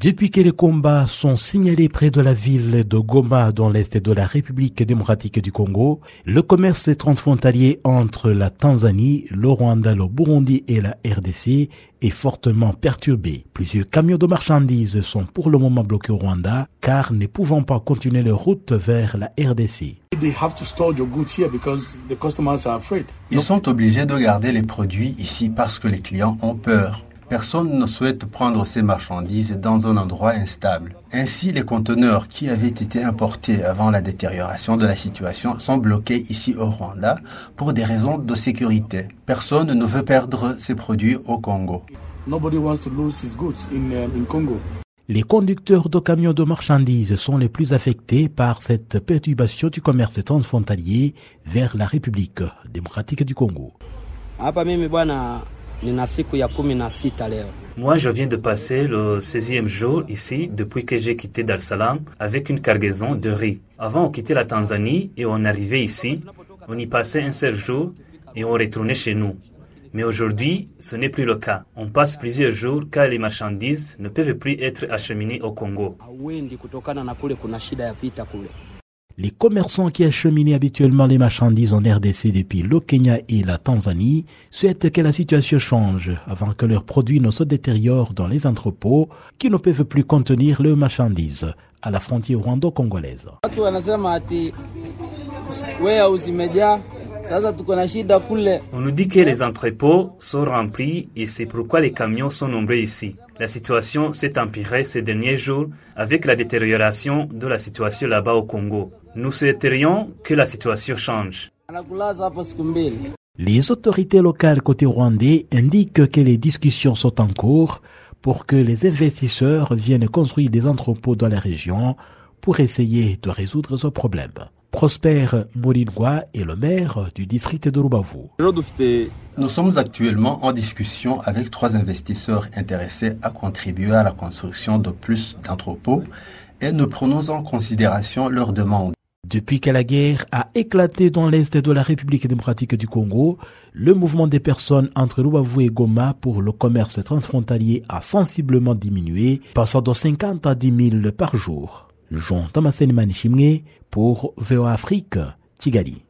Depuis que les combats sont signalés près de la ville de Goma dans l'est de la République démocratique du Congo, le commerce transfrontalier entre la Tanzanie, le Rwanda, le Burundi et la RDC est fortement perturbé. Plusieurs camions de marchandises sont pour le moment bloqués au Rwanda car ne pouvant pas continuer leur route vers la RDC. Ils sont obligés de garder les produits ici parce que les clients ont peur. Personne ne souhaite prendre ces marchandises dans un endroit instable. Ainsi, les conteneurs qui avaient été importés avant la détérioration de la situation sont bloqués ici au Rwanda pour des raisons de sécurité. Personne ne veut perdre ses produits au Congo. Les conducteurs de camions de marchandises sont les plus affectés par cette perturbation du commerce transfrontalier vers la République démocratique du Congo. Moi, je viens de passer le 16e jour ici depuis que j'ai quitté Dar es Salaam avec une cargaison de riz. Avant, on quittait la Tanzanie et on arrivait ici. On y passait un seul jour et on retournait chez nous. Mais aujourd'hui, ce n'est plus le cas. On passe plusieurs jours car les marchandises ne peuvent plus être acheminées au Congo. Les commerçants qui acheminaient habituellement les marchandises en RDC depuis le Kenya et la Tanzanie souhaitent que la situation change avant que leurs produits ne se détériorent dans les entrepôts qui ne peuvent plus contenir leurs marchandises à la frontière rwando-congolaise. On nous dit que les entrepôts sont remplis et c'est pourquoi les camions sont nombreux ici. La situation s'est empirée ces derniers jours avec la détérioration de la situation là-bas au Congo. Nous souhaiterions que la situation change. Les autorités locales côté rwandais indiquent que les discussions sont en cours pour que les investisseurs viennent construire des entrepôts dans la région pour essayer de résoudre ce problème. Prosper Morinwa est le maire du district de Rubavu. Nous sommes actuellement en discussion avec trois investisseurs intéressés à contribuer à la construction de plus d'entrepôts et nous prenons en considération leurs demandes. Depuis que la guerre a éclaté dans l'est de la République démocratique du Congo, le mouvement des personnes entre Rubavu et Goma pour le commerce transfrontalier a sensiblement diminué, passant de 50 à 10 000 par jour. Jean Thomas Manishimwe pour VOA Afrique, Kigali.